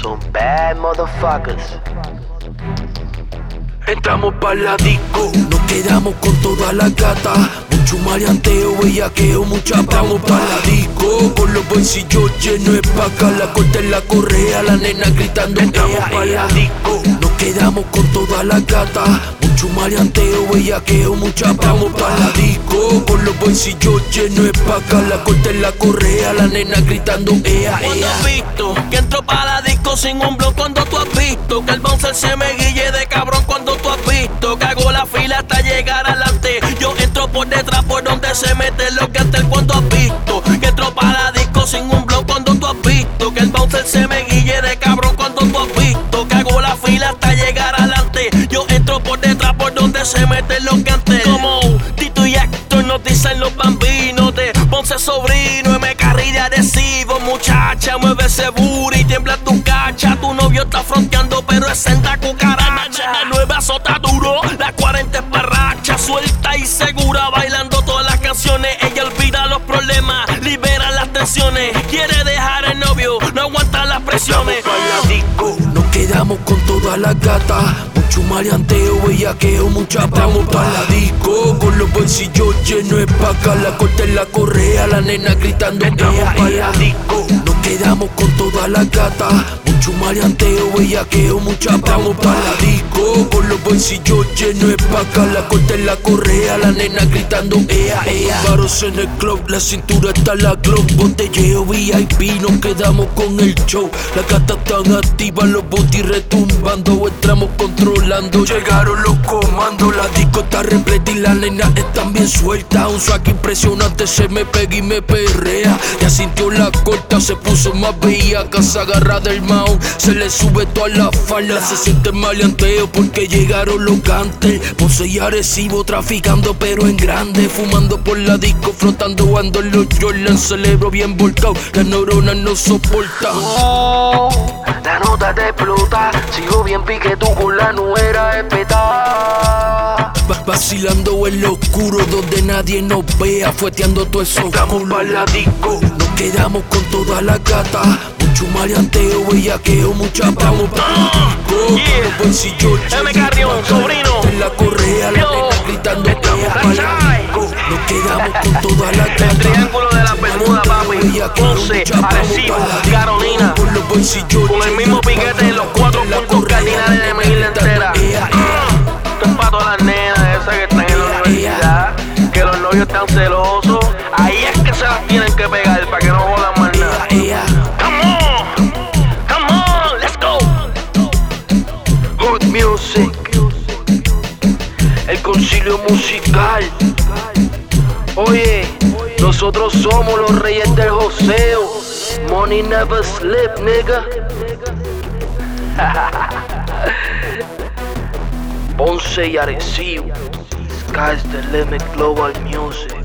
Son bad motherfuckers. Entramos pa' la disco, nos quedamos con toda la gata. Mucho marianteo, bellaqueo, mucha Vamos pa' la disco, con los bolsillos llenos de paca. La corta en la correa, la nena gritando. Entramos pa' la disco, quedamos con toda la gata. Mucho marianteo, bellaqueo, mucha Vamos pa' la disco, con los bolsillos llenos de paca. La corta en la correa, la nena gritando. Ea, Cuando has visto que entro pa' la disco sin blog cuando tú has visto que el bouncer se me guille de cabrón cuando tú has visto que hago la fila hasta llegar adelante yo entro por detrás por donde se mete lo se mete lo que antes. Como Tito y Héctor nos dicen los bambinos de Ponce sobrino carril de adhesivo muchacha mueve ese booty tiembla tu cacha. Tu novio está fronteando pero es senda cucaracha. La nueva azota duro la 40 es parracha suelta y segura bailando todas las canciones. Ella olvida los problemas libera las tensiones. Quiere dejar el novio no aguanta las presiones. Disco. Nos quedamos con toda la gata. Mucho marianteo, bellaqueo, mucha Vamos pa' la disco. Con los bolsillos llenos de paca. La corta en la correa, la nena gritando. Entramos pa' la disco. Quedamos con toda la gata. Mucho marianteo, bellaqueo, mucha Vamos pa' la disco. Con los bolsillos llenos de paca. La corta en la correa, la nena gritando. Ea, ea. Paros en el club, la cintura está la glock. Botelleo VIP, nos quedamos con el show. La gata tan activa, los booty retumbando. Entramos controlando. Llegaron los comandos, la disco está repleta y la nena están bien suelta. Un swag impresionante se me pega y me perrea. Ya sintió la corta, se puso más bellaca. Se agarra del mao, se le sube toda la falda. Se siente maleanteo porque llegaron los gantes. Ponce y Arecibo traficando, pero en grande. Fumando por la disco, flotando, ando en los Jordan. Celebro bien volcado, las neuronas no soportan. La nota te explota. Sigo bien pique tú con la nuera espetada. Va- Vacilando en lo oscuro donde nadie nos vea, fueteando todo eso. Estamos pa' la disco, nos quedamos con toda la gata. Mucho marianteo, bellaqueo, mucha vamos. Yeah. Los bolsillos sobrino. En la correa, la nena gritando, Estamos "Ea, pa' la franchise. disco". Nos quedamos con toda la gata. El triángulo de la Bermuda, papi. Bellaqueo, Ponce, mucha vamos Arecibo. Carolina. Con los bolsillos Con el mismo piquete de los cuatro puntos cardinales están celosos. Ahí es que se las tienen que pegar para que no jodan más nada. Ea, Come on, come on, let's go. Hood Music, el concilio musical. Oye, nosotros somos los reyes del joseo. Money never sleep, nigga. Ponce y Arecibo. Sky's the limit, global music.